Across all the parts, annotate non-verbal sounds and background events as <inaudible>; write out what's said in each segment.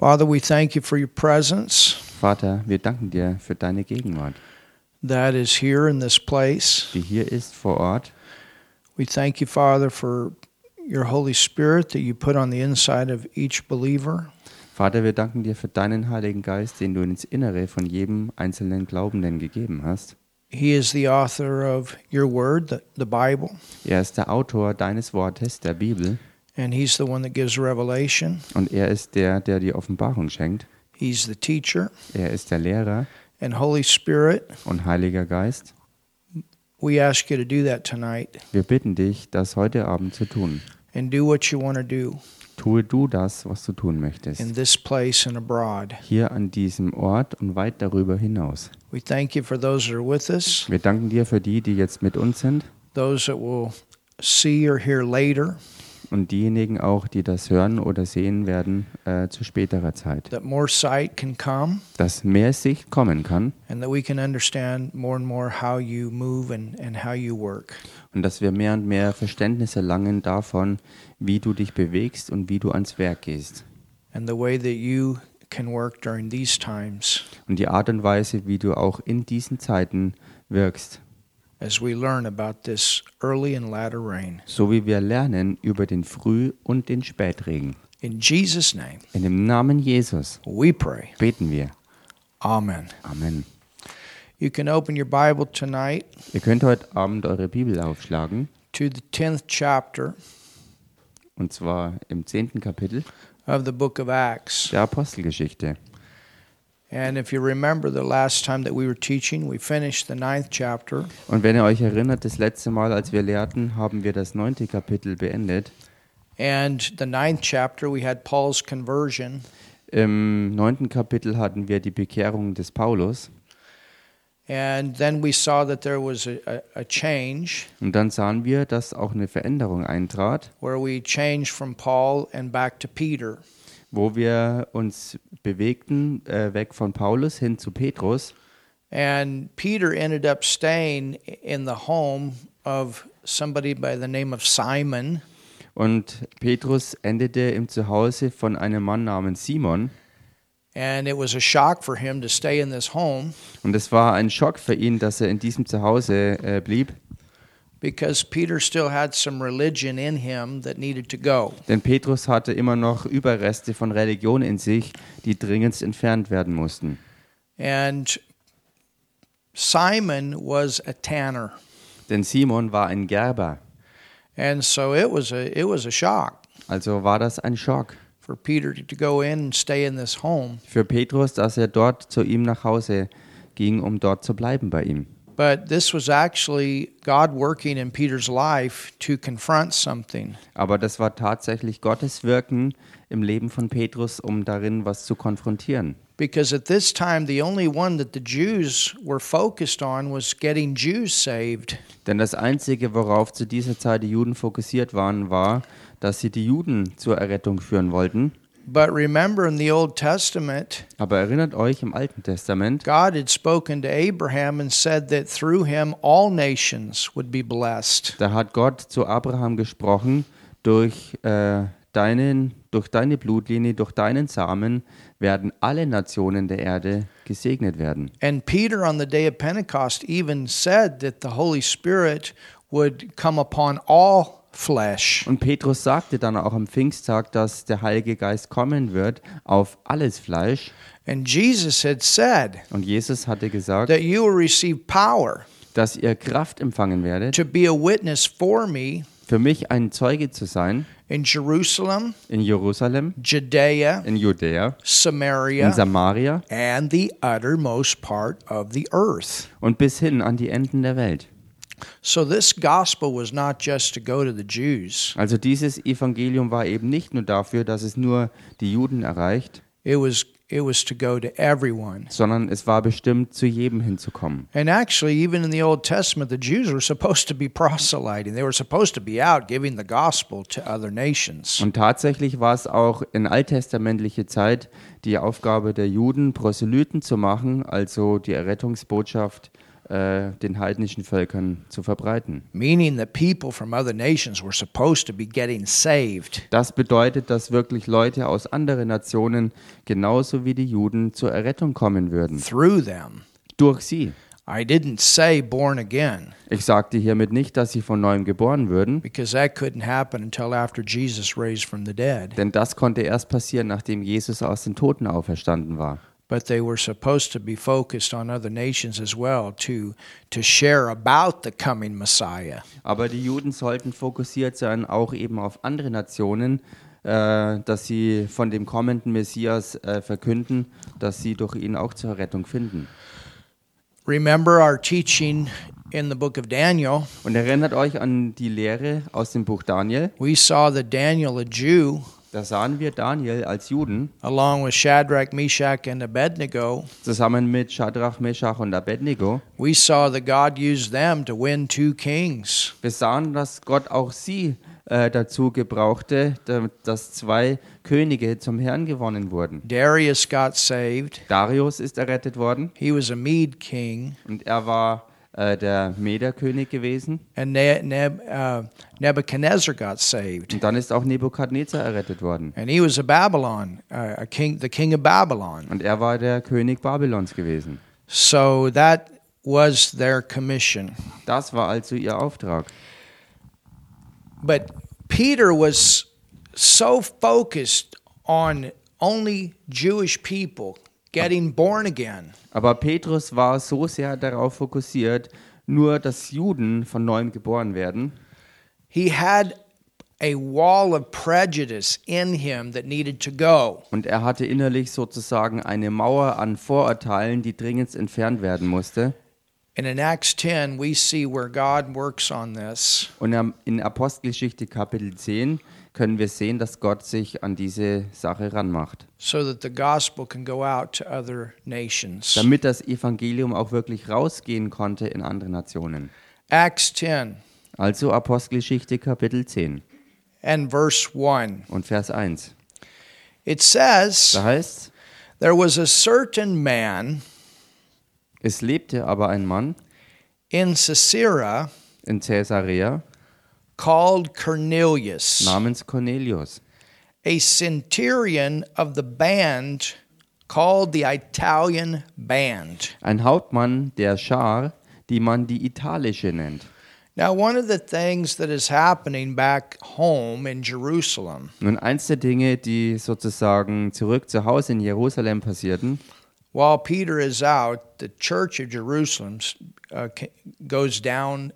Father, we thank you for your presence Vater, wir danken dir für deine Gegenwart, that is here in this place. die hier ist vor Ort. We thank you, Father, for your Holy Spirit that you put on the inside of each believer. Vater, wir danken dir für deinen Heiligen Geist, den du ins Innere von jedem einzelnen Glaubenden gegeben hast. He is the author of your word, the, the Bible, Er ist der Autor deines Wortes, der Bibel, and He's the one that gives revelation. und er ist der, der die Offenbarung schenkt. He's the teacher. Er ist der Lehrer And Holy Spirit, und Heiliger Geist. we ask you to do that tonight Wir bitten dich, das heute Abend zu tun. and do what you want to do Tue du das, was du tun in möchtest. this place and abroad. Hier an diesem Ort und weit darüber hinaus. We thank you for those that are with us, Wir danken dir für die, die jetzt mit uns sind those that will see or hear later, und diejenigen auch, die das hören oder sehen werden äh, zu späterer Zeit. that more sight can come Dass mehr Sicht kommen kann and that we can understand more and more how you move and, and how you work. und dass wir mehr und mehr Verständnis erlangen davon, wie du dich bewegst und wie du ans Werk gehst. and the way that you can work during these times Und die Art und Weise, wie du auch in diesen Zeiten wirkst. So wie wir lernen über den Früh- und den Spätregen. In Jesus' name, In dem Namen Jesus we pray. beten wir. Amen. Amen. You can open your Bible tonight Ihr könnt heute Abend eure Bibel aufschlagen. to the 10th chapter Und zwar im zehnten Kapitel of the book of Acts. der Apostelgeschichte. Und wenn ihr euch erinnert, das letzte Mal, als wir lehrten, haben wir das neunte Kapitel beendet. And the ninth chapter, we had Paul's conversion. Im neunten Kapitel hatten wir die Bekehrung des Paulus. And then we saw that there was a, a, a change Und dann sahen wir, dass auch eine Veränderung eintrat, where we changed from Paul and back to Peter. Wo wir uns bewegten, äh, weg von Paulus hin zu Petrus. And Peter ended up staying in the home of somebody by the name of Simon. Und Petrus endete im Zuhause von einem Mann namens Simon. And it was a shock for him to stay in this home Und es war ein Schock für ihn, dass er in diesem Zuhause äh, blieb. Because Peter still had some religion in him that needed to go. Denn Petrus hatte immer noch Überreste von Religion in sich, die dringend entfernt werden mussten. And Simon was a tanner. Denn Simon war ein Gerber. And so it was a it was a shock Also war das ein Schock for Peter to go in and stay in this home. für Petrus, dass er dort zu ihm nach Hause ging, um dort zu bleiben bei ihm. But this was actually God working in Peter's life to confront something. Aber das war tatsächlich Gottes Wirken im Leben von Petrus, um darin was zu konfrontieren. Because at this time, the only one that the Jews were focused on was getting Jews saved. Denn das Einzige, worauf zu dieser Zeit die Juden fokussiert waren, war, dass sie die Juden zur Errettung führen wollten. But remember in the Old Testament, Aber erinnert euch im Alten Testament, God had spoken to Abraham and said that through him all nations would be blessed. da hat Gott zu Abraham gesprochen, durch, äh, deinen, durch deine Blutlinie, durch deinen Samen werden alle Nationen der Erde gesegnet werden. And Peter on the day of Pentecost even said that the Holy Spirit would come upon all flesh. Und Petrus sagte dann auch am Pfingsttag, dass der Heilige Geist kommen wird auf alles Fleisch. And Jesus had said Und Jesus hatte gesagt, that you will receive power dass ihr Kraft empfangen werdet, to be a witness for me für mich ein Zeuge zu sein in Jerusalem, in Jerusalem, Judea, in Judäa, in Samaria, Samaria and the uttermost part of the earth. und bis hin an die Enden der Welt. So this gospel was not just to go to the Jews. Also dieses Evangelium war eben nicht nur dafür, dass es nur die Juden erreicht, It was it was to go to everyone. sondern es war bestimmt, zu jedem hinzukommen. And actually, even in the Old Testament, the Jews were supposed to be proselyting. They were supposed to be out giving the gospel to other nations. Und tatsächlich war es auch in alttestamentlicher Zeit die Aufgabe der Juden, Proselyten zu machen, also die Errettungsbotschaft äh, den heidnischen Völkern zu verbreiten. meaning that people from other nations were supposed to be getting saved. Das bedeutet, dass wirklich Leute aus anderen Nationen genauso wie die Juden zur Errettung kommen würden. through them. Durch sie. I didn't say born again Ich sagte hiermit nicht, dass sie von neuem geboren würden, because that couldn't happen until after Jesus raised from the dead. denn das konnte erst passieren, nachdem Jesus aus den Toten auferstanden war. But they were supposed to be focused on other nations as well to to share about the coming Messiah. Aber die Juden sollten fokussiert sein, auch eben auf andere Nationen, äh, dass sie von dem kommenden Messias äh, verkünden, dass sie durch ihn auch zur Rettung finden. Remember our teaching in the book of Daniel. Und erinnert euch an die Lehre aus dem Buch Daniel. We saw that Daniel, a Jew, Da sahen wir Daniel als Juden along with Shadrach, Meshach, and Abednego, zusammen mit Shadrach, Meshach und Abednego. we saw that God used them to win two kings. Wir sahen, dass Gott auch sie äh, dazu gebrauchte, da- dass zwei Könige zum Herrn gewonnen wurden. Darius got saved. Darius ist errettet worden He was a Mede king. und er war äh, der Mederkönig gewesen. And ne- Neb- uh, Nebuchadnezzar got saved. Und dann ist auch Nebukadnezar errettet worden. And he was a Babylon, uh, a king, the king of Babylon. Und er war der König Babylons gewesen. So that was their commission. Das war also ihr Auftrag. But Peter was so focused on only Jewish people getting born again Aber Petrus war so sehr darauf fokussiert, nur dass Juden von neuem geboren werden. he had a wall of prejudice in him that needed to go. Und er hatte innerlich sozusagen eine Mauer an Vorurteilen, die dringend entfernt werden musste. And in Acts 10, we see where God works on this. Und in Apostelgeschichte Kapitel 10 können wir sehen, dass Gott sich an diese Sache ranmacht, so that the gospel can go out to other nations. damit das Evangelium auch wirklich rausgehen konnte in andere Nationen. Acts 10 Also Apostelgeschichte Kapitel 10 and verse 1. und Vers 1. It says, Da heißt There was a certain man es lebte aber ein Mann in Caesarea in Caesarea called Cornelius, namens Cornelius, a centurion of the band called the Italian Band. ein Hauptmann der Schar, die man die italische nennt. Now, one of the things that is happening back home in Jerusalem, Nun, eins der Dinge, die sozusagen zurück zu Hause in Jerusalem passierten, while Peter is out, the church of Jerusalem uh, goes down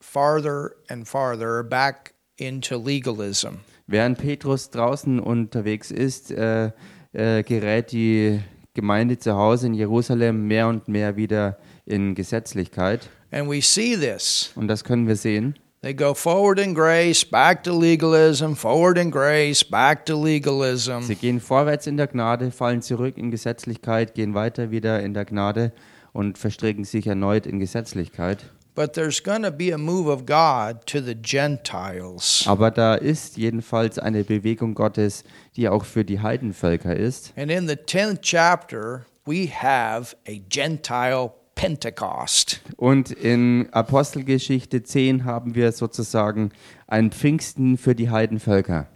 farther and farther back into legalism. während Petrus draußen unterwegs ist, äh, äh, gerät die Gemeinde zu Hause in Jerusalem mehr und mehr wieder in Gesetzlichkeit. And we see this. Und das können wir sehen. They go forward in grace, back to legalism, forward in grace, back to legalism. Sie gehen vorwärts in der Gnade, fallen zurück in Gesetzlichkeit, gehen weiter wieder in der Gnade und verstricken sich erneut in Gesetzlichkeit. But there's going to be a move of God to the Gentiles. Aber da ist jedenfalls eine Bewegung Gottes, die auch für die Heidenvölker ist. And in the 10th chapter, we have a Gentile Pentecost. Und in Apostelgeschichte 10 haben wir sozusagen ein Pfingsten für die Heidenvölker.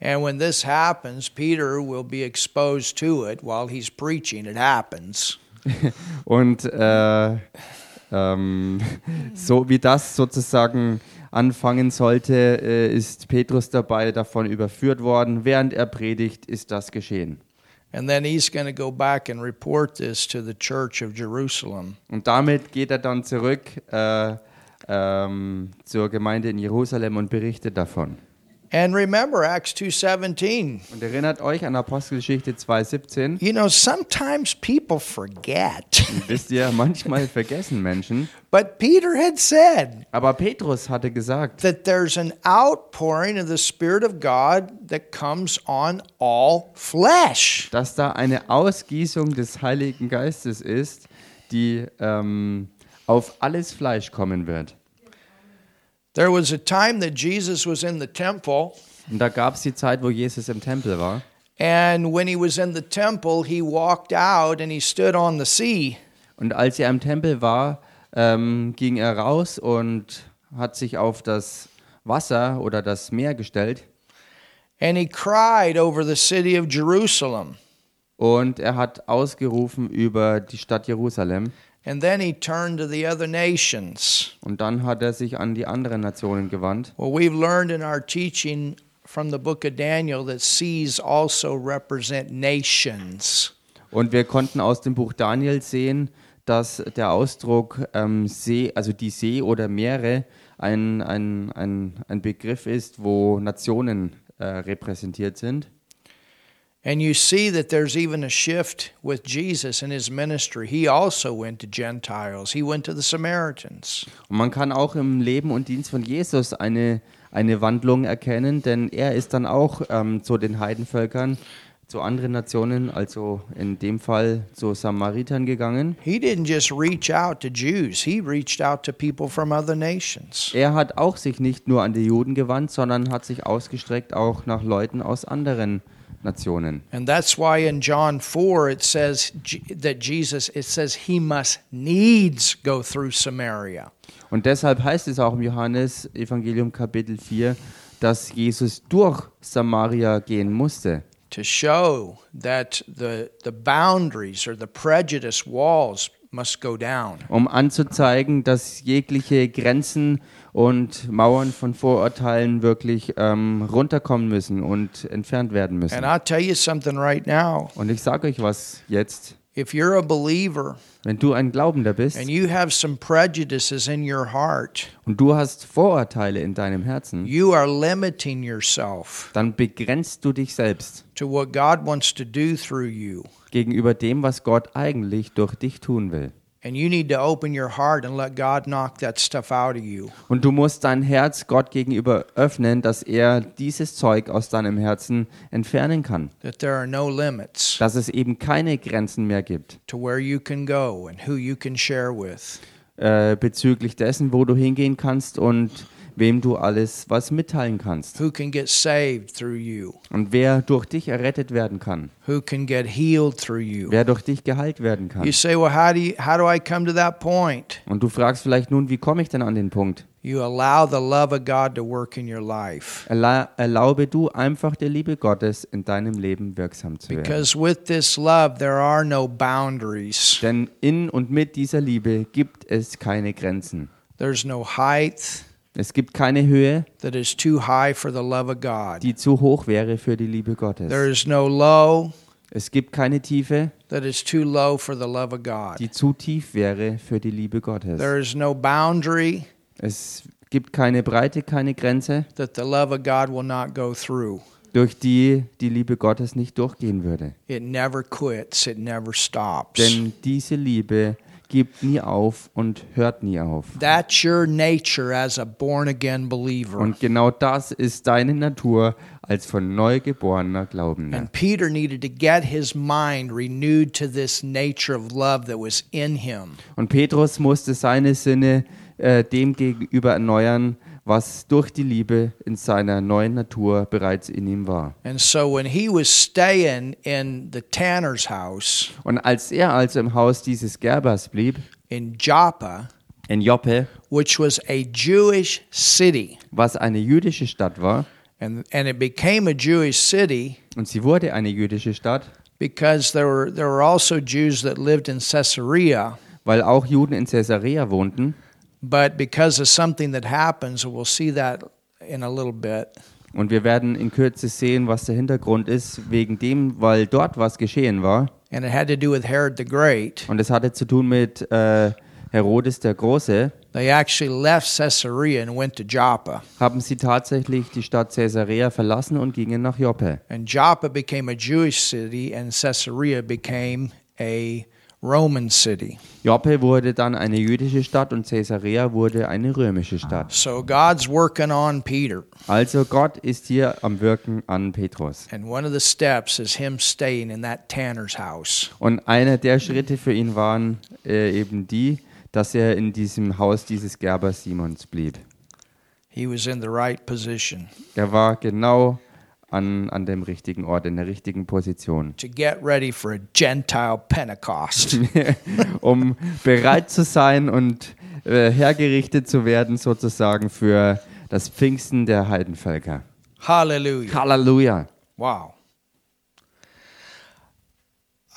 And when this happens, Peter will be exposed to it while he's preaching. It happens. <laughs> Und äh, ähm, <laughs> so wie das sozusagen anfangen sollte, äh, ist Petrus dabei davon überführt worden. Während er predigt, ist das geschehen. And then he's going to go back and report this to the church of Jerusalem. Und damit geht er dann zurück äh, ähm, zur Gemeinde in Jerusalem und berichtet davon. And remember Acts 2:17. Und erinnert euch an Apostelgeschichte 2,17. You know, sometimes people forget. Wisst ihr, manchmal <laughs> vergessen Menschen. but Peter had said Aber Petrus hatte gesagt, that there's an outpouring of the spirit of God that comes on all flesh. dass da eine Ausgießung des Heiligen Geistes ist, die ähm, auf alles Fleisch kommen wird. There was a time that Jesus was in the temple Und da gab es die Zeit, wo Jesus im Tempel war. and when he was in the temple, he walked out and he stood on the sea. Und als er im Tempel war, ähm, ging er raus und hat sich auf das Wasser oder das Meer gestellt and he cried over the city of Jerusalem. und er hat ausgerufen über die Stadt Jerusalem. And then he turned to the other nations. Und dann hat er sich an die anderen Nationen gewandt. Well, we've learned in our teaching from the book of Daniel that seas also represent nations. Und wir konnten aus dem Buch Daniel sehen, dass der Ausdruck ähm, See, also die See oder Meere, ein, ein, ein, ein Begriff ist, wo Nationen äh, repräsentiert sind. And you see that there's even a shift with Jesus in his ministry. He also went to Gentiles, he went to the Samaritans. Und man kann auch im Leben und Dienst von Jesus eine, eine Wandlung erkennen, denn er ist dann auch ähm, zu den Heidenvölkern, zu anderen Nationen, also in dem Fall zu Samaritern gegangen. He didn't just reach out to Jews, he reached out to people from other nations. Er hat auch sich nicht nur an die Juden gewandt, sondern hat sich ausgestreckt auch nach Leuten aus anderen Nationen. And that's why in John 4 it says that Jesus, it says he must needs go through Samaria. Und deshalb heißt es auch im Johannes Evangelium Kapitel 4, dass Jesus durch Samaria gehen musste, to show that the the boundaries or the prejudice walls must go down. Um anzuzeigen, dass jegliche Grenzen und Mauern von Vorurteilen wirklich ähm, runterkommen müssen und entfernt werden müssen. And I'll tell you something right now. Und ich sage euch was jetzt, If you're a believer wenn du ein Glaubender bist and you have some prejudices in your heart, und du hast Vorurteile in deinem Herzen, you are limiting yourself dann begrenzt du dich selbst to what God wants to do through you. Gegenüber dem, was Gott eigentlich durch dich tun will. Und du musst dein Herz Gott gegenüber öffnen, dass er dieses Zeug aus deinem Herzen entfernen kann. That there are no limits Dass es eben keine Grenzen mehr gibt äh, bezüglich dessen, wo du hingehen kannst und wem du alles was mitteilen kannst. Who can get saved through you? Und wer durch dich errettet werden kann. Who can get healed through you? Wer durch dich geheilt werden kann. You say, well, how do you, how do I come to that point? Und du fragst vielleicht nun, wie komme ich denn an den Punkt? You allow the love of God to work in your life. Erla erlaube du einfach der Liebe Gottes in deinem Leben wirksam zu werden. Because with this love, there are no boundaries. Denn in und mit dieser Liebe gibt es keine Grenzen. There's no height Es gibt keine Höhe, that is too high for the love of God. die zu hoch wäre für die Liebe Gottes. There is no low Es gibt keine Tiefe, that is too low for the love of God. die zu tief wäre für die Liebe Gottes. There is no boundary Es gibt keine Breite, keine Grenze, that the love of God will not go through. durch die die Liebe Gottes nicht durchgehen würde. It never quits, it never stops. Denn diese Liebe gibt nie auf und hört nie auf. That's your nature as a born again believer. Und genau das ist deine Natur als von neu geborener Glaubender. And Peter needed to get his mind renewed to this nature of love that was in him. Und Petrus musste seine Sinne äh, dem gegenüber erneuern, was durch die Liebe in seiner neuen Natur bereits in ihm war. And so when he was staying in the tanner's house Und als er also im Haus dieses Gerbers blieb, in Joppa, in Joppe, which was a Jewish city, was eine jüdische Stadt war, and, and it became a Jewish city und sie wurde eine jüdische Stadt, because there were, there were also Jews that lived in Caesarea. weil auch Juden in Caesarea wohnten. But because of something that happens, we'll see that in a little bit, Und wir werden in Kürze sehen, was der Hintergrund ist, wegen dem, weil dort was geschehen war. and it had to do with Herod the Great. Und es hatte zu tun mit äh, Herodes der Große. They actually left Caesarea and went to Joppa. Haben sie tatsächlich die Stadt Caesarea verlassen und gingen nach Joppe. And Joppa became a Jewish city, and Caesarea became a Roman city. Joppe wurde dann eine jüdische Stadt und Caesarea wurde eine römische Stadt. So God's working on Peter. Also Gott ist hier am Wirken an Petrus. And one of the steps is him staying in that tanner's house. Und einer der Schritte für ihn waren äh, eben die, dass er in diesem Haus dieses Gerbers Simons blieb. He was in the right position Er war genau an, an dem richtigen Ort, in der richtigen Position, to get ready for a Gentile Pentecost. <laughs> um bereit zu sein und äh, hergerichtet zu werden, sozusagen für das Pfingsten der Heidenvölker. Hallelujah. Halleluja. Wow.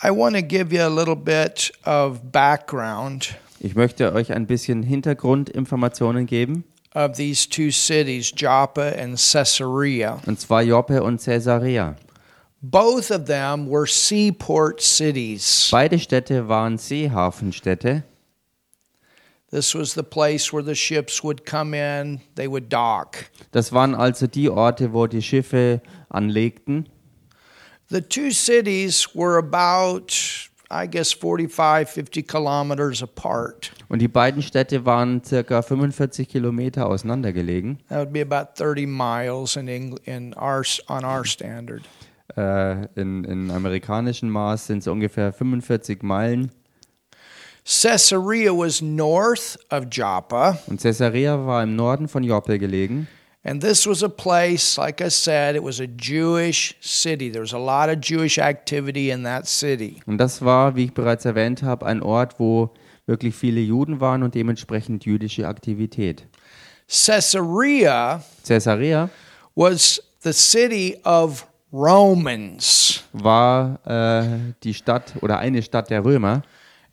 I want to give you a little bit of background Ich möchte euch ein bisschen Hintergrundinformationen geben, of these two cities, Joppa and Caesarea. und zwar Joppe und Caesarea. Both of them were seaport cities. Beide Städte waren Seehafenstädte. This was the place where the ships would come in, they would dock. Das waren also die Orte, wo die Schiffe anlegten. The two cities were about, I guess, 45, 50 kilometers apart. Und die beiden Städte waren circa 45 Kilometer auseinandergelegen. That would be about 30 miles in, Eng- in our, on our standard. Äh, in, in amerikanischen Maß sind es ungefähr 45 Meilen. Caesarea was north of Joppa, Und Caesarea war im Norden von Joppe gelegen. And this was a place, like I said, it was a Jewish city. There was a lot of Jewish activity in that city. Und das war, wie ich bereits erwähnt habe, ein Ort, wo wirklich viele Juden waren und dementsprechend jüdische Aktivität. Caesarea Caesarea was the city of Romans, war äh, die Stadt oder eine Stadt der Römer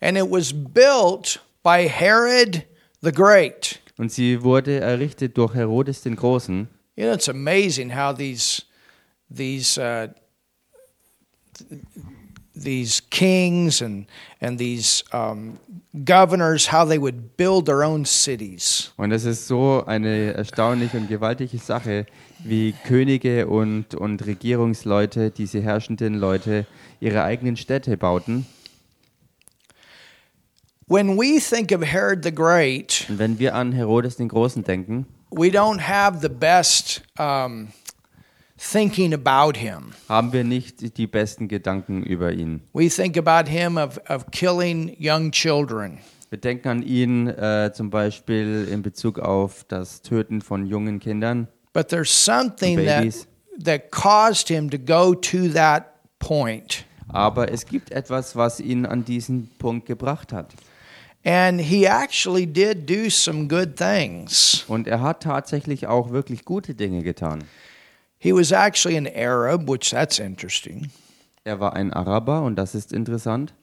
and it was built by Herod the Great. Und sie wurde errichtet durch Herodes den Großen. You know, it's amazing how these these uh, th- these kings and and these um, governors how they would build their own cities. Und es ist so eine erstaunliche und gewaltige Sache, wie Könige und, und Regierungsleute, diese herrschenden Leute, ihre eigenen Städte bauten. When we think of Herod the Great, Und wenn wir an Herodes den Großen denken, we don't have the best um, thinking about him. haben wir nicht die besten Gedanken über ihn. We think about him of, of killing young children. Wir denken an ihn äh, zum Beispiel in Bezug auf das Töten von jungen Kindern. But there's something that, Babies. that caused him to go to that point. Aber es gibt etwas, was ihn an diesen Punkt gebracht hat. And he actually did do some good things. Und er hat tatsächlich auch wirklich gute Dinge getan. He was actually an Arab, which that's interesting. Er war ein Araber und das ist interessant.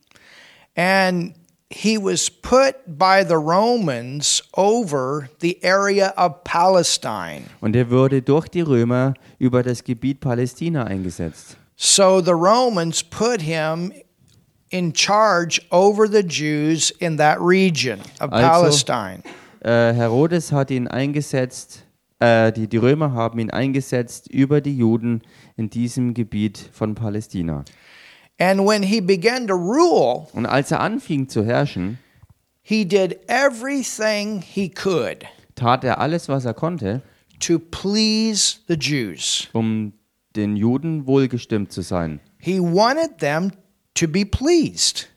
And he was put by the Romans over the area of Palestine. Und er wurde durch die Römer über das Gebiet Palästina eingesetzt. So the Romans put him in charge over the Jews in that region of Also- Palestine. Äh, Herodes hat ihn eingesetzt, äh, die, die Römer haben ihn eingesetzt über die Juden in diesem Gebiet von Palästina. And when he began to rule, Und als er anfing zu herrschen, he did everything he could tat er alles, was er konnte, to please the Jews. um den Juden wohlgestimmt zu sein. He wanted them to be pleased.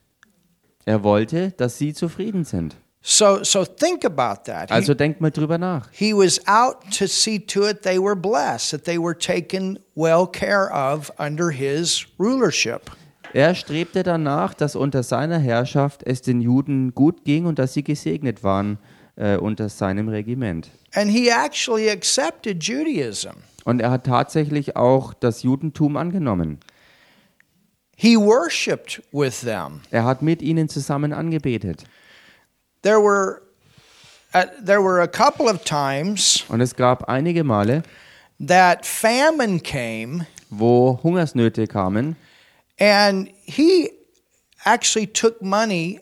Er wollte, dass sie zufrieden sind. So so think about that. Also denkt mal drüber nach. He was out to see to it they were blessed, that they were taken well care of under his rulership. Er strebte danach, dass unter seiner Herrschaft es den Juden gut ging und dass sie gesegnet waren äh, unter seinem Regiment. And he actually accepted Judaism. Und er hat tatsächlich auch das Judentum angenommen. He worshiped with them. Er hat mit ihnen zusammen angebetet. There were uh, there were a couple of times Und es gab einige Male, that famine came wo Hungersnöte kamen and he actually took money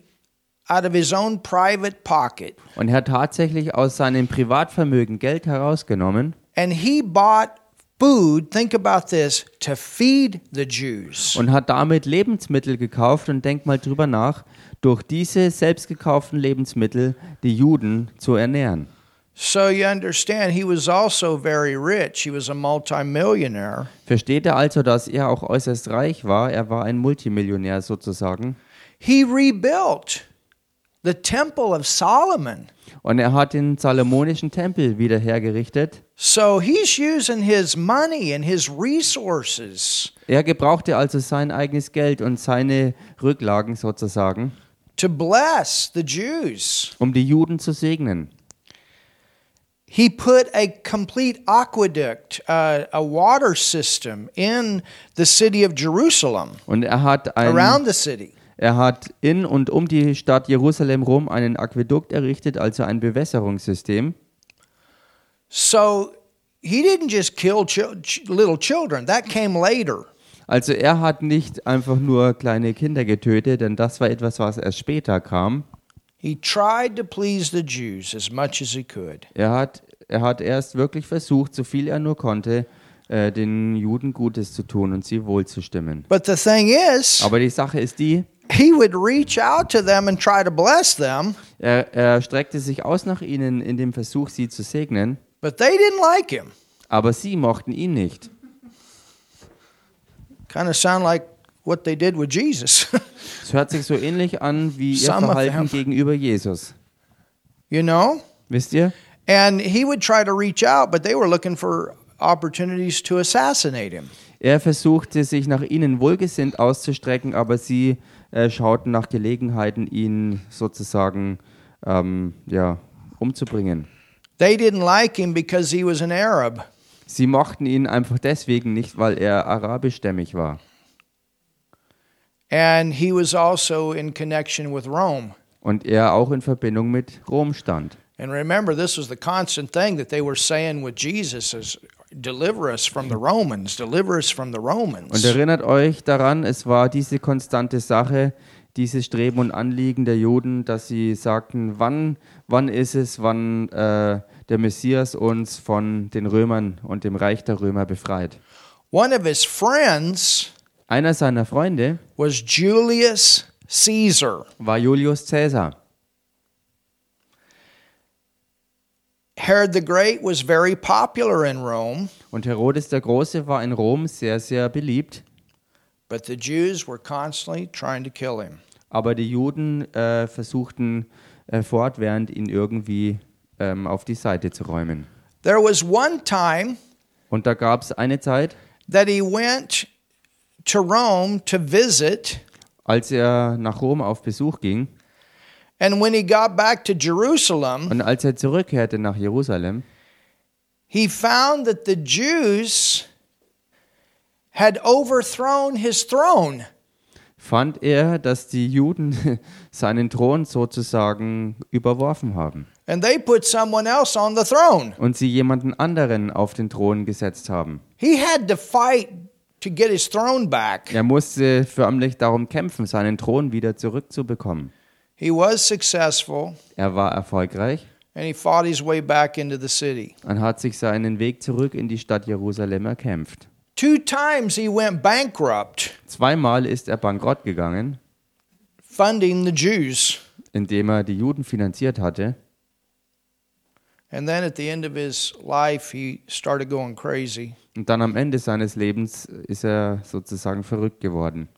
out of his own private pocket und er hat tatsächlich aus seinem Privatvermögen Geld herausgenommen and he bought food, think about this, to feed the Jews. und hat damit Lebensmittel gekauft und denkt mal drüber nach, durch diese selbst gekauften Lebensmittel die Juden zu ernähren. So you understand, he was also very rich. He was a multimillionaire. Versteht er also, dass er auch äußerst reich war? Er war ein Multimillionär sozusagen. He rebuilt the Temple of Solomon. Und er hat den Salomonischen Tempel wieder hergerichtet. So he's using his money and his resources Er gebrauchte also sein eigenes Geld und seine Rücklagen sozusagen, to bless the Jews. um die Juden zu segnen. He put a complete aqueduct, uh, a water system in the city of Jerusalem, Und er hat, ein, around the city. Er hat in und um die Stadt Jerusalem rum einen Aquädukt errichtet, also ein Bewässerungssystem. So he didn't just kill little children, that came later. Also er hat nicht einfach nur kleine Kinder getötet, denn das war etwas, was erst später kam. He tried to please the Jews as much as he could. Er hat, er hat erst wirklich versucht, so viel er nur konnte, äh, den Juden Gutes zu tun und sie wohlzustimmen. But the thing is, Aber die Sache ist die, he would reach out to them and try to bless them, er, er streckte sich aus nach ihnen in dem Versuch, sie zu segnen, but they didn't like him. aber sie mochten ihn nicht. Kind of sound like what they did with Jesus. <laughs> Es hört sich so ähnlich an wie ihr Some Verhalten gegenüber Jesus. you know? Wisst ihr? And he would try to reach out, but they were looking for opportunities to assassinate him. Er versuchte sich nach ihnen wohlgesinnt auszustrecken, aber sie äh, schauten nach Gelegenheiten, ihn sozusagen ähm, ja, umzubringen. They didn't like him because he was an Arab. Sie mochten ihn einfach deswegen nicht, weil er arabischstämmig war. And he was also in connection with Rome. Und er auch in Verbindung mit Rom stand. And remember, this was the constant thing that they were saying with Jesus is deliver us from the Romans, deliver us from the Und Romans. erinnert euch daran, es war diese konstante Sache, dieses Streben und Anliegen der Juden, dass sie sagten, wann, wann ist es, wann äh, der Messias uns von den Römern und dem Reich der Römer befreit. One of his friends Einer seiner Freunde was Julius Caesar. war Julius Caesar. Herod the Great was very popular in Rome, Und Herodes der Große war in Rom sehr, sehr beliebt. but the Jews were constantly trying to kill him. Aber die Juden äh, versuchten äh, fortwährend, ihn irgendwie ähm, auf die Seite zu räumen. There was one time Und da gab es eine Zeit, that he went to Rome to visit, als er nach Rom auf Besuch ging and when he got back to Jerusalem, und als er zurückkehrte nach Jerusalem, he found that the Jews had overthrown his throne. fand er, dass die Juden <laughs> seinen Thron sozusagen überworfen haben And they put someone else on the throne. und sie jemanden anderen auf den Thron gesetzt haben. He had to fight to get his throne back. Er musste förmlich darum kämpfen, seinen Thron wieder zurückzubekommen. He was successful, Er war erfolgreich and he fought his way back into the city. und hat sich seinen Weg zurück in die Stadt Jerusalem erkämpft. Two times he went bankrupt Zweimal ist er bankrott gegangen, funding the Jews. indem er die Juden finanziert hatte. And then at the end of his life, he started going crazy. Und dann am Ende seines Lebens ist er sozusagen verrückt geworden.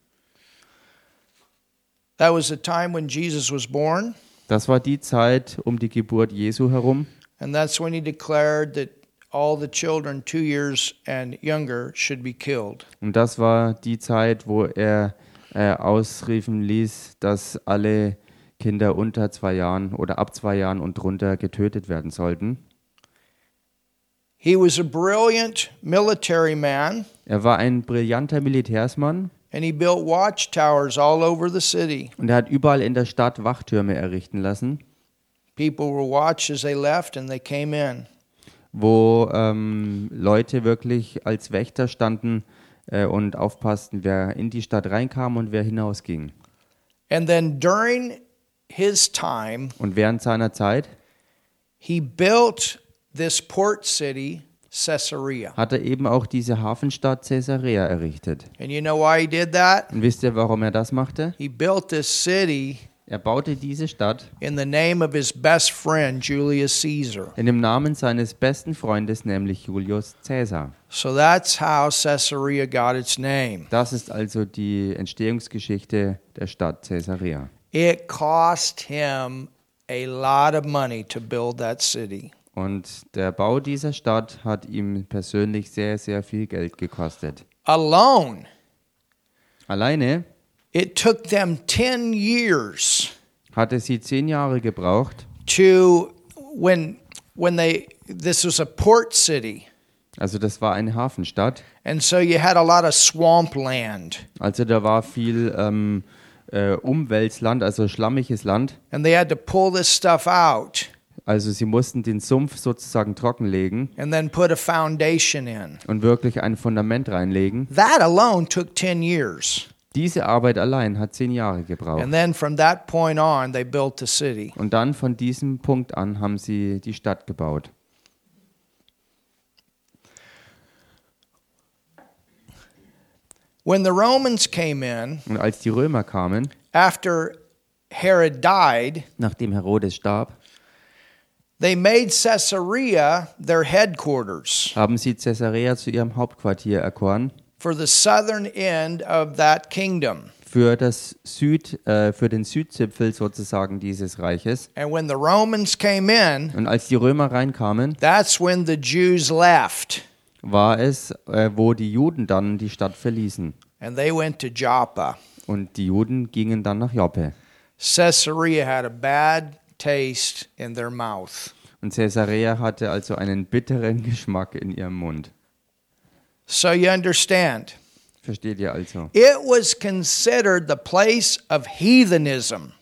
That was the time when Jesus was born, Das war die Zeit um die Geburt Jesu herum. and that's when he declared that all the children two years and younger should be killed. Und das war die Zeit, wo er äh, ausriefen ließ, dass alle Kinder unter zwei Jahren oder ab zwei Jahren und drunter getötet werden sollten. He was a brilliant military man, Er war ein brillanter Militärsmann and he built watchtowers all over the city. und er hat überall in der Stadt Wachtürme errichten lassen, People were watched as they left and they came in. wo ähm, Leute wirklich als Wächter standen äh, und aufpassten, wer in die Stadt reinkam und wer hinausging. And then during his time, Und während seiner Zeit he built this port city, Caesarea. hat er eben auch diese Hafenstadt Caesarea errichtet. And you know why he did that? Und wisst ihr, warum er das machte? He built this city Er baute diese Stadt in the name of his best friend, Julius Caesar. in dem Namen seines besten Freundes, nämlich Julius Caesar. So that's how Caesarea got its name. Das ist also die Entstehungsgeschichte der Stadt Caesarea. It cost him a lot of money to build that city. Und der Bau dieser Stadt hat ihm persönlich sehr, sehr viel Geld gekostet. Alone, Alleine it took them 10 years hatte sie zehn Jahre gebraucht, to when when they this was a port city. also das war eine Hafenstadt, And so you had a lot of swampland. also da war viel ähm, äh, Umweltland, also schlammiges Land. And they had to pull this stuff out Also sie mussten den Sumpf sozusagen trockenlegen and then put a foundation in. und wirklich ein Fundament reinlegen. That alone took 10 years. Diese Arbeit allein hat zehn Jahre gebraucht. And then from that point on, they built the city. Und dann von diesem Punkt an haben sie die Stadt gebaut. When the Romans came in, Und als die Römer kamen, after Herod died, nachdem Herodes starb, they made Caesarea their headquarters haben sie Caesarea zu ihrem Hauptquartier erkoren for the southern end of that kingdom. für das Süd, äh, für den Südzipfel sozusagen dieses Reiches. And when the Romans came in, Und als die Römer reinkamen, that's when the Jews left war es, äh, wo die Juden dann die Stadt verließen. and they went to Joppa. Und die Juden gingen dann nach Joppe. Caesarea had a bad taste in their mouth. Und Caesarea hatte also einen bitteren Geschmack in ihrem Mund. So you understand. Versteht ihr also? It was considered the place of heathenism.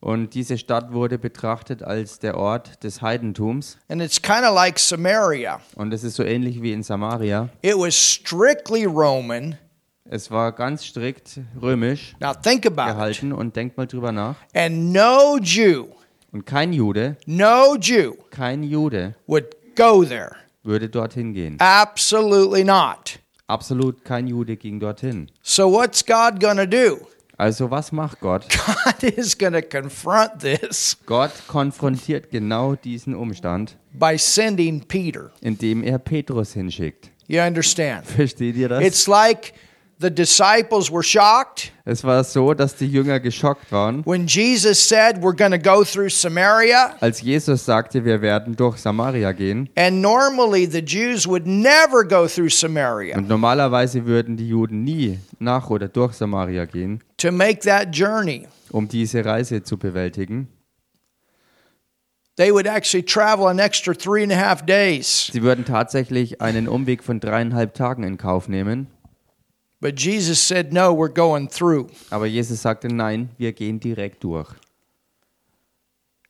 Und diese Stadt wurde betrachtet als der Ort des Heidentums. And it's kind of like Samaria. Und es ist so ähnlich wie in Samaria. It was strictly Roman. Es war ganz strikt römisch Now think about it. gehalten. Und denkt mal drüber nach. And no Jew, Und kein Jude, no Jew kein Jude would go there. würde dorthin gehen. Absolutely not. Absolut kein Jude ging dorthin. So what's God going to do? Also was macht Gott? <laughs> God is going to confront this Gott konfrontiert genau diesen Umstand, by sending Peter. indem er Petrus hinschickt. You understand? Versteht ihr das? It's like the disciples were shocked Es war so, dass die Jünger geschockt waren, when Jesus said, We're going to go through Samaria. als Jesus sagte, wir werden durch Samaria gehen. And normally the Jews would never go through Samaria Und normalerweise würden die Juden nie nach oder durch Samaria gehen, to make that journey. um diese Reise zu bewältigen. They would actually travel an extra three and a half days. Sie würden tatsächlich einen Umweg von dreieinhalb Tagen in Kauf nehmen. But Jesus said, No, we're going through. Aber Jesus sagte, nein, wir gehen direkt durch.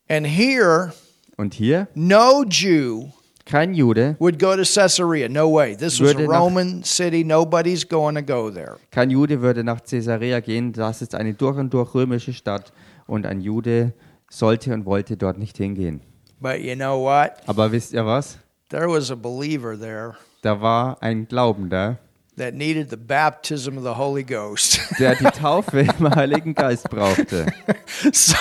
And here, Und hier, no Jew kein Jude, would go to Caesarea. No way. This was a Würde nach- Roman city. Nobody's going to go there. kein Jude würde nach Caesarea gehen. Das ist eine durch und durch römische Stadt. Und ein Jude sollte und wollte dort nicht hingehen. But you know what? Aber wisst ihr was? There was a believer there Da war ein Glaubender, that needed the baptism of the Holy Ghost. <laughs> der die Taufe im Heiligen Geist brauchte. <laughs> so,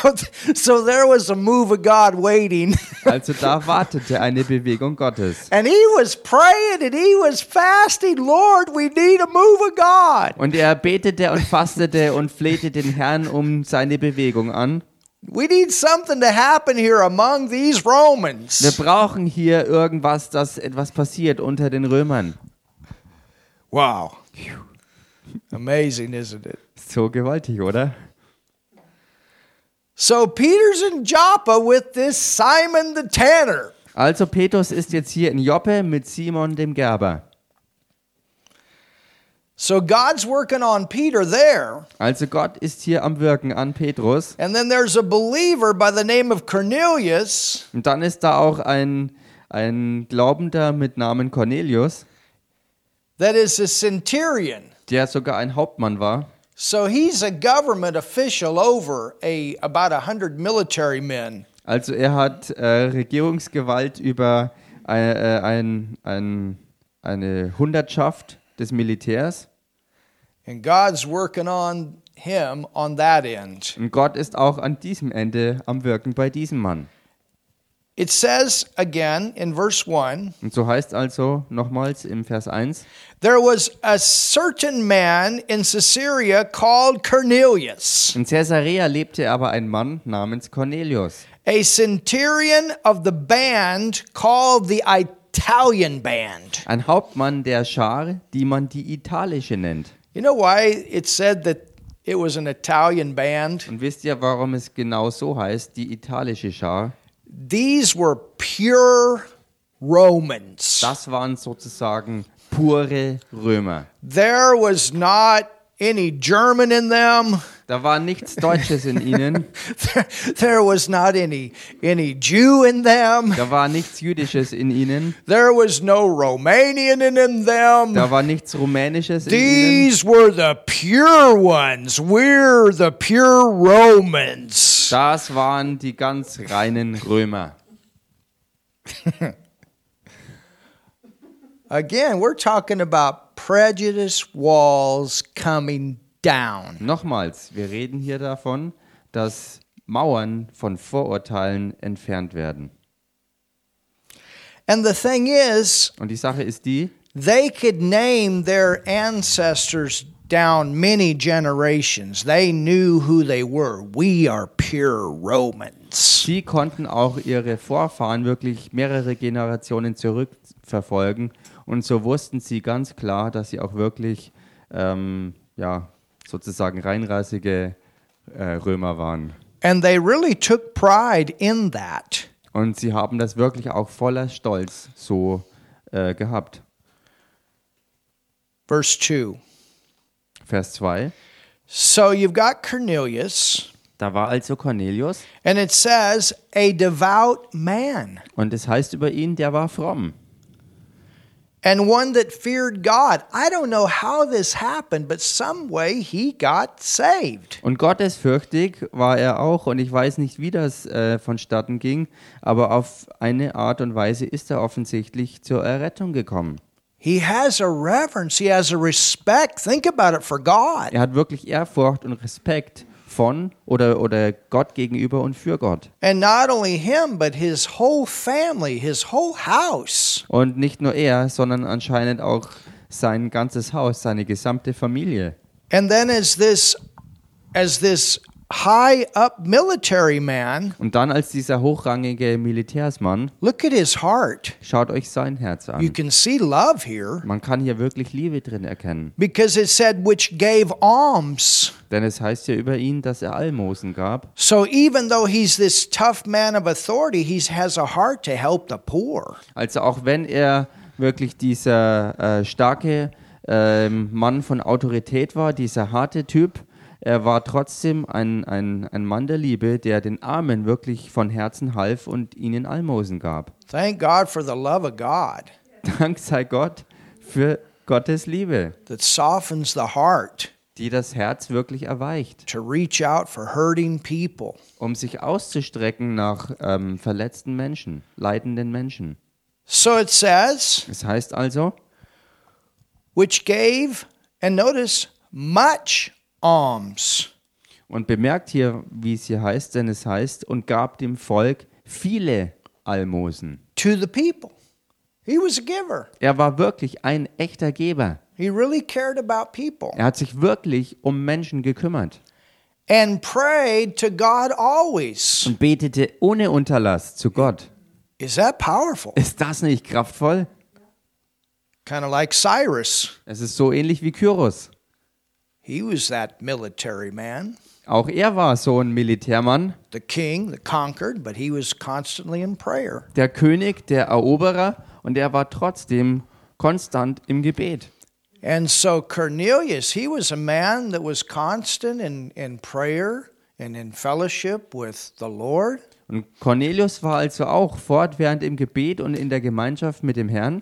so there was a move of God waiting. <laughs> Also da wartete eine Bewegung Gottes. And he was praying and he was fasting. Lord, we need a move of God. Und er betete und fastete und flehte den Herrn um seine Bewegung an. We need something to happen here among these Wir Romans. brauchen hier irgendwas, dass etwas passiert unter den Römern. Wow. Amazing, isn't it? So gewaltig, oder? So Peter's in Joppa with this Simon the tanner. Also Petrus ist jetzt hier in Joppe mit Simon dem Gerber. So God's working on Peter there. Also Gott ist hier am Wirken an Petrus. And then there's a believer by the name of Cornelius. Und dann ist da auch ein, ein Glaubender mit Namen Cornelius, that is a centurion. der sogar ein Hauptmann war. So he's a government official over a about a hundred military men. Also er hat äh, Regierungsgewalt über ein, äh, ein, ein, eine Hundertschaft des Militärs. And God's working on him on that end. Und Gott ist auch an diesem Ende am Wirken bei diesem Mann. It says again in verse 1 Und so heißt also nochmals im Vers 1, there was a certain man in Caesarea called Cornelius, in Caesarea lebte aber ein Mann namens Cornelius, a centurion of the band called the Italian band. ein Hauptmann der Schar, die man die italische nennt. You know why it said that it was an Italian band. Und wisst ihr, warum es genau so heißt, die italische Schar? These were pure Romans. Das waren sozusagen pure Römer. There was not any German in them. Da war nichts Deutsches in ihnen, There, <laughs> there was not any any Jew in them. da war nichts Jüdisches in ihnen, There was no Romanian in them. da war nichts Rumänisches in ihnen. These were the pure ones. We're the pure Romans. Das waren die ganz reinen Römer. <laughs> Again, we're talking about prejudice walls coming down. Nochmals, wir reden hier davon, dass Mauern von Vorurteilen entfernt werden. And the thing is, Und die Sache ist die, they could name their ancestors down many generations. They knew who they were. We are pure Romans. sie konnten auch ihre Vorfahren wirklich mehrere Generationen zurückverfolgen. Und so wussten sie ganz klar, dass sie auch wirklich ähm, ja, sozusagen reinrassige äh, Römer waren. And they really took pride in that. Und sie haben das wirklich auch voller Stolz so äh, gehabt. Verse 2. Vers 2. So you've got Cornelius, Da war also Cornelius and it says, a devout man, und es heißt über ihn, der war fromm. And one that feared God. I don't know how this happened, but some way he got saved. Und gottesfürchtig war er auch und ich weiß nicht, wie das äh, vonstatten ging, aber auf eine Art und Weise ist er offensichtlich zur Errettung gekommen. He has a reverence, he has a respect. Think about it for God. Er hat wirklich Ehrfurcht und Respekt von oder, oder Gott gegenüber und für Gott. And not only him, but his whole family, his whole house. Und nicht nur er, sondern anscheinend auch sein ganzes Haus, seine gesamte Familie. And then as this as this high up military man, Und dann als dieser hochrangige Militärsmann, look at his heart. schaut euch sein Herz You an. can see love here Man kann hier wirklich Liebe drin erkennen. because it said which gave alms. Denn es heißt ja über ihn, dass er Almosen gab. So even though he's this tough man of authority, he has a heart to help the poor. Also auch wenn er wirklich dieser äh, starke ähm, Mann von Autorität war, dieser harte Typ, er war trotzdem ein, ein, ein Mann der Liebe, der den Armen wirklich von Herzen half und ihnen Almosen gab. Thank God for the love of God <laughs> Dank sei Gott für Gottes Liebe, that softens the heart die das Herz wirklich erweicht, to reach out for hurting people. um sich auszustrecken nach ähm, verletzten Menschen, leidenden Menschen. So it says, Es heißt also, which gave, and notice, much alms. Und bemerkt hier, wie es hier heißt, denn es heißt, und gab dem Volk viele Almosen. to the people. He was a giver. Er war wirklich ein echter Geber. He really cared about people Er hat sich wirklich um Menschen gekümmert and prayed to God always. und betete ohne Unterlass zu Gott. Is that powerful? Ist das nicht kraftvoll? Kind of like Cyrus. Es ist so ähnlich wie Kyros. He was that military man, Auch er war so ein Militärmann, the king that conquered, but he was constantly in prayer. der König, der Eroberer, und er war trotzdem konstant im Gebet. And so Cornelius, he was a man that was constant in, in prayer and in fellowship with the Lord. Und Cornelius war also auch fortwährend im Gebet und in der Gemeinschaft mit dem Herrn.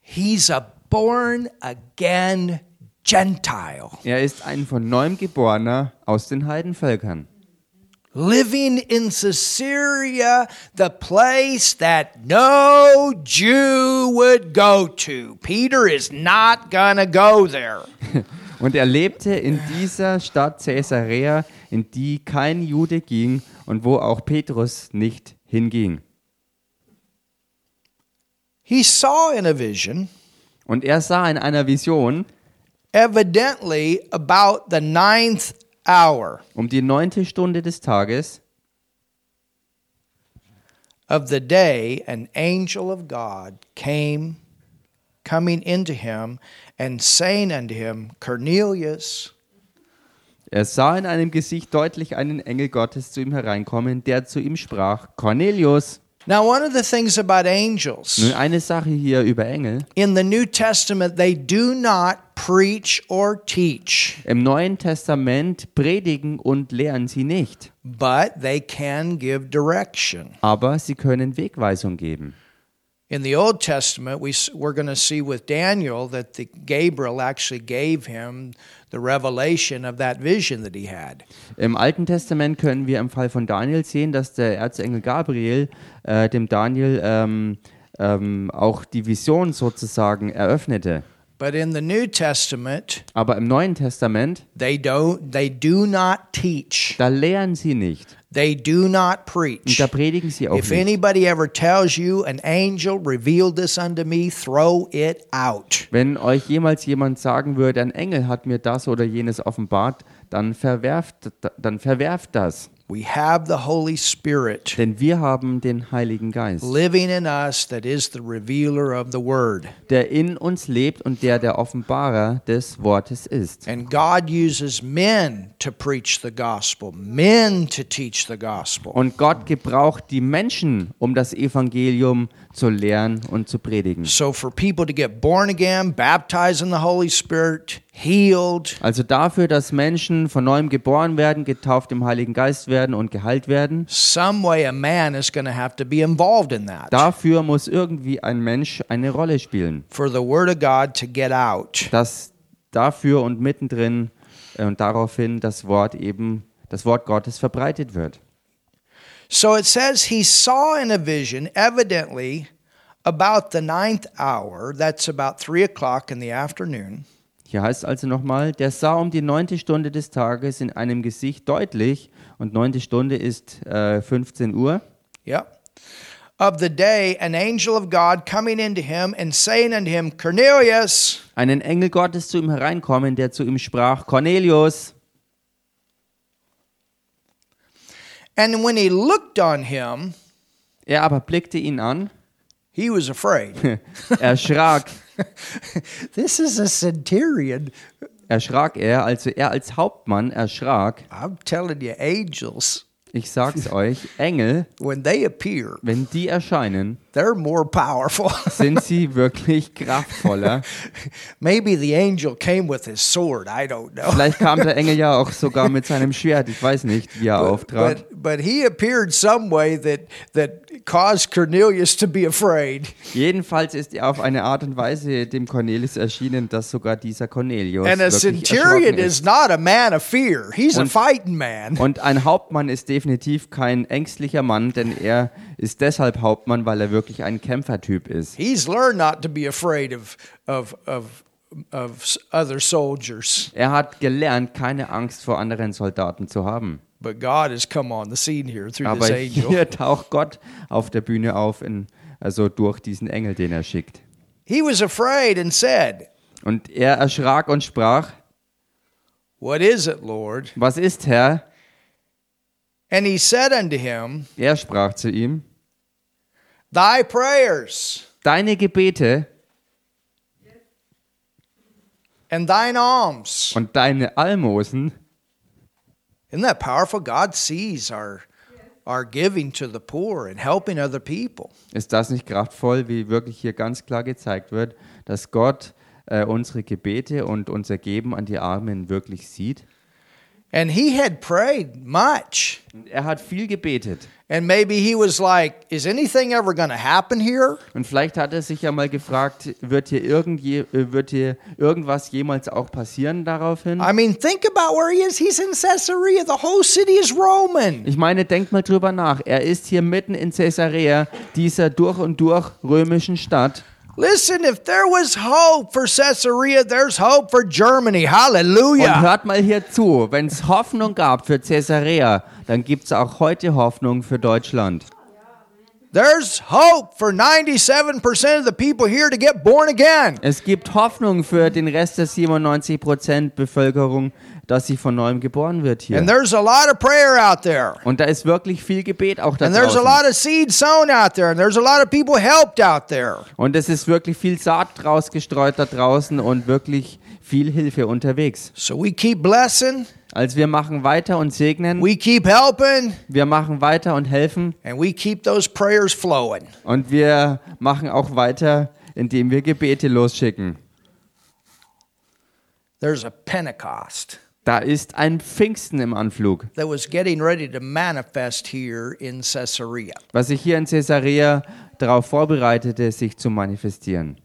He's a born again Gentile. Er ist ein von neuem Geborener aus den Heidenvölkern. Living in Caesarea, the place that no Jew would go to. Peter is not to go there. <laughs> Und er lebte in dieser Stadt Caesarea, in die kein Jude ging und wo auch Petrus nicht hinging. He saw in a vision, Und er sah in einer Vision evidently about the ninth hour um die neunte Stunde des Tages, of the day, an angel of God came, coming into him and saying unto him, Cornelius. Er sah in einem Gesicht deutlich einen Engel Gottes zu ihm hereinkommen, der zu ihm sprach: Cornelius. Now, one of the things about angels Nun eine Sache hier über Engel. in the New Testament, they do not preach or teach, Im Neuen Testament predigen und lehren sie nicht, but they can give direction. aber sie können Wegweisung geben. In the Old Testament, we, we're going to see with Daniel that the Gabriel actually gave him the revelation of that vision that he had. Im Alten Testament können wir im Fall von Daniel sehen, dass der Erzengel Gabriel äh, dem Daniel ähm, ähm, auch die Vision sozusagen eröffnete. But in the New Testament, Aber im Neuen Testament, they don't they do not teach. da lehren sie nicht. They do not Und preach. da predigen sie auch If nicht. anybody ever tells you an angel revealed this unto me, throw it out. Wenn euch jemals jemand sagen würde, ein Engel hat mir das oder jenes offenbart, dann verwerft, dann verwerft das. We have the Holy Spirit Denn wir haben den Heiligen Geist, living in us that is the revealer of the word. der in uns lebt und der der Offenbarer des Wortes ist. And God uses men to preach the gospel, men to teach the gospel. Und Gott gebraucht die Menschen, um das Evangelium zu lehren und zu predigen. So for people to get born again, baptized in the Holy Spirit, healed, Also dafür, dass Menschen von neuem geboren werden, getauft im Heiligen Geist werden und geheilt werden, some way a man is going to have to be involved in that dafür muss irgendwie ein Mensch eine Rolle spielen. for the word of God to get out. Dass dafür und mittendrin äh, und daraufhin das Wort eben, das Wort Gottes verbreitet wird. So it says he saw in a vision, evidently about the ninth hour, that's about three o'clock in the afternoon. Hier heißt also nochmal, der sah um die neunte Stunde des Tages in einem Gesicht deutlich, und neunte Stunde ist äh, 15 Uhr, Yep. Of the day, an angel of God coming into him and saying unto him, Cornelius. einen Engel Gottes zu ihm hereinkommen, der zu ihm sprach, Cornelius. And when he looked on him, Er aber blickte ihn an, he was afraid. <laughs> erschrak, <laughs> <laughs> this is a centurion. erschrak er, also er als Hauptmann erschrak. I'm telling you, angels, Ich sag's <laughs> euch, Engel, when they appear, wenn die erscheinen, they're more powerful. <laughs> sind sie wirklich kraftvoller. <laughs> Maybe the angel came with his sword. I don't know. Vielleicht kam der <laughs> Engel ja auch sogar mit seinem Schwert. Ich weiß nicht, wie er auftrat. But, but he appeared some way that, that caused Cornelius to be afraid. Jedenfalls ist er auf eine Art und Weise dem Cornelius erschienen, dass sogar dieser Cornelius And a centurion is not a man of fear. He's a Und- fighting man. Und ein Hauptmann ist definitiv kein ängstlicher Mann, denn er ist deshalb Hauptmann, weil er wirklich ein Kämpfertyp ist. He's learned not to be afraid of, of, of, of other soldiers. Er hat gelernt, keine Angst vor anderen Soldaten zu haben. But God has come on the scene here through Aber this angel. hier <laughs> taucht Gott auf der Bühne auf, in, also durch diesen Engel, den er schickt. He was afraid and said, Und er erschrak und sprach, What is it, Lord? was ist Herr? And he said unto him, Er sprach zu ihm, Thy prayers deine Gebete and thine alms. und deine Almosen, Isn't that powerful? God sees our, our giving to the poor and helping other people. ist das nicht kraftvoll, wie wirklich hier ganz klar gezeigt wird, dass Gott äh, unsere Gebete und unser Geben an die Armen wirklich sieht? And he had prayed much. Und er hat viel gebetet. And maybe he was like, Is anything ever going to happen here? Und vielleicht hat er sich ja mal gefragt, wird hier, irgendje, äh, wird hier irgendwas jemals auch passieren daraufhin? I mean, think about where he is. He's in Caesarea. The whole city is Roman. Ich meine, denkt mal drüber nach. Er ist hier mitten in Caesarea, dieser durch und durch römischen Stadt. Listen, if there was hope for Caesarea, there's hope for Germany. Hallelujah. Und hört mal hier zu, wenn es Hoffnung gab für Caesarea, dann gibt es auch heute Hoffnung für Deutschland. Es gibt Hoffnung für den Rest der 97% Bevölkerung, dass sie von neuem geboren wird hier. And there's a lot of prayer out there. Und da ist wirklich viel Gebet auch da And there's a draußen. lot of seed sown out there. And there's a lot of people helped out there. Und es ist wirklich viel Saat draus gestreut da draußen und wirklich viel Hilfe unterwegs. So we keep blessing Also wir machen weiter und segnen, We keep helping, wir machen weiter und helfen and we keep those prayers flowing. und wir machen auch weiter, indem wir Gebete losschicken. There's a Pentecost Da ist ein Pfingsten im Anflug, that was getting ready to manifest here in Caesarea. was sich hier in Caesarea darauf vorbereitete, sich zu manifestieren.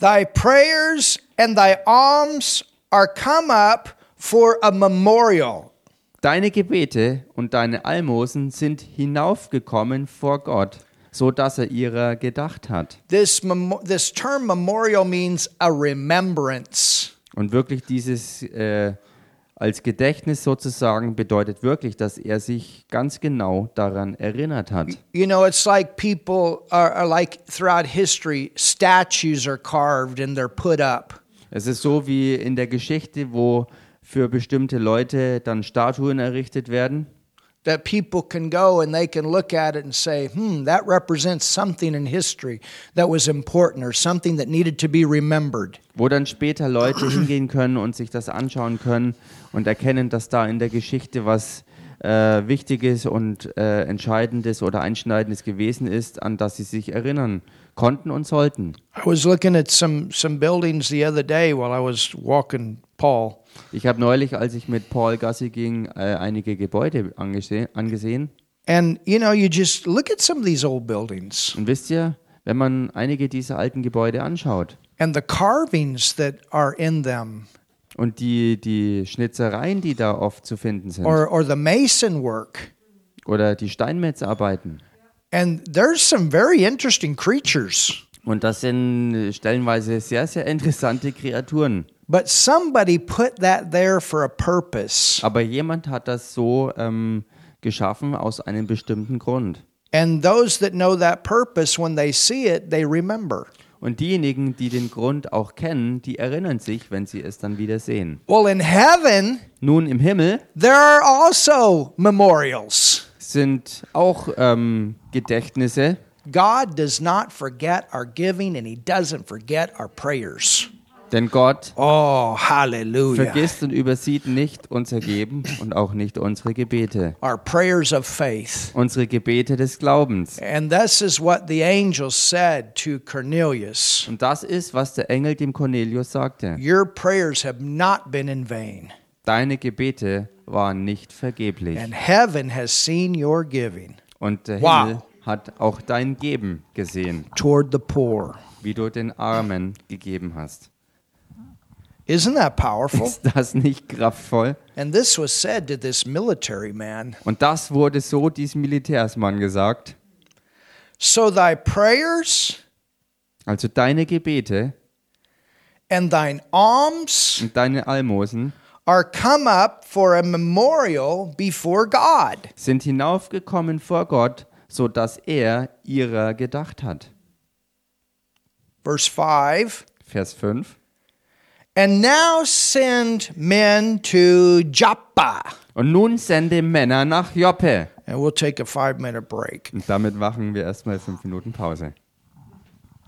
Thy prayers and thy alms are come up for a memorial. Deine Gebete und deine Almosen sind hinaufgekommen vor Gott, so dass er ihrer gedacht hat. This, memo- this term memorial means a remembrance. Und wirklich dieses äh, als Gedächtnis sozusagen bedeutet wirklich, dass er sich ganz genau daran erinnert hat. You know, it's like people are, are like throughout history, statues are carved and they're put up. Es ist so wie in der Geschichte, wo für bestimmte Leute dann Statuen errichtet werden, That people can go and they can look at it and say, hmm, that represents something in history that was important or something that needed to be remembered. wo dann später Leute <clears throat> hingehen können und sich das anschauen können und erkennen, dass da in der Geschichte was äh, Wichtiges und äh, Entscheidendes oder Einschneidendes gewesen ist, an das sie sich erinnern konnten und sollten. I was looking at some, some buildings the other day while I was walking Paul. Ich habe neulich, als ich mit Paul Gassi ging, äh, einige Gebäude angese angesehen. And, you know, you just look at some of these old buildings Und wisst ihr, wenn man einige dieser alten Gebäude anschaut and the carvings that are in them und die, die Schnitzereien, die da oft zu finden sind, or, or the mason work. oder die Steinmetzarbeiten, And there's some very interesting creatures. und das sind äh, stellenweise sehr, sehr interessante Kreaturen. But somebody put that there for a purpose. Aber jemand hat das so ähm, geschaffen aus einem bestimmten Grund. And those that know that purpose, when they see it, they remember. Und diejenigen, die den Grund auch kennen, die erinnern sich, wenn sie es dann wieder sehen. Well, in heaven, Nun im Himmel there are also memorials. sind auch ähm, Gedächtnisse. God does not forget our giving and He doesn't forget our prayers. Denn Gott Oh, hallelujah. vergisst und übersieht nicht unser Geben und auch nicht unsere Gebete. Our prayers of faith. Unsere Gebete des Glaubens. And this is what the angel said to Cornelius Und das ist, was der Engel dem Cornelius sagte. Your prayers have not been in vain, Deine Gebete waren nicht vergeblich. and heaven has seen your giving Und der Wow. Himmel hat auch dein Geben gesehen, toward the poor. wie du den Armen gegeben hast. Isn't that powerful? Ist das nicht kraftvoll? And this was said to this military man. Und das wurde so diesem Militärsmann gesagt. So thy prayers Also deine Gebete and thine alms und deine Almosen are come up for a memorial before God. sind hinaufgekommen vor Gott, so dass er ihrer gedacht hat. Verse 5 Vers 5. And now send men to Joppa. Und nun sende Männer nach Joppe. And we'll take a five minute break. Und damit machen wir erstmal fünf Minuten Pause.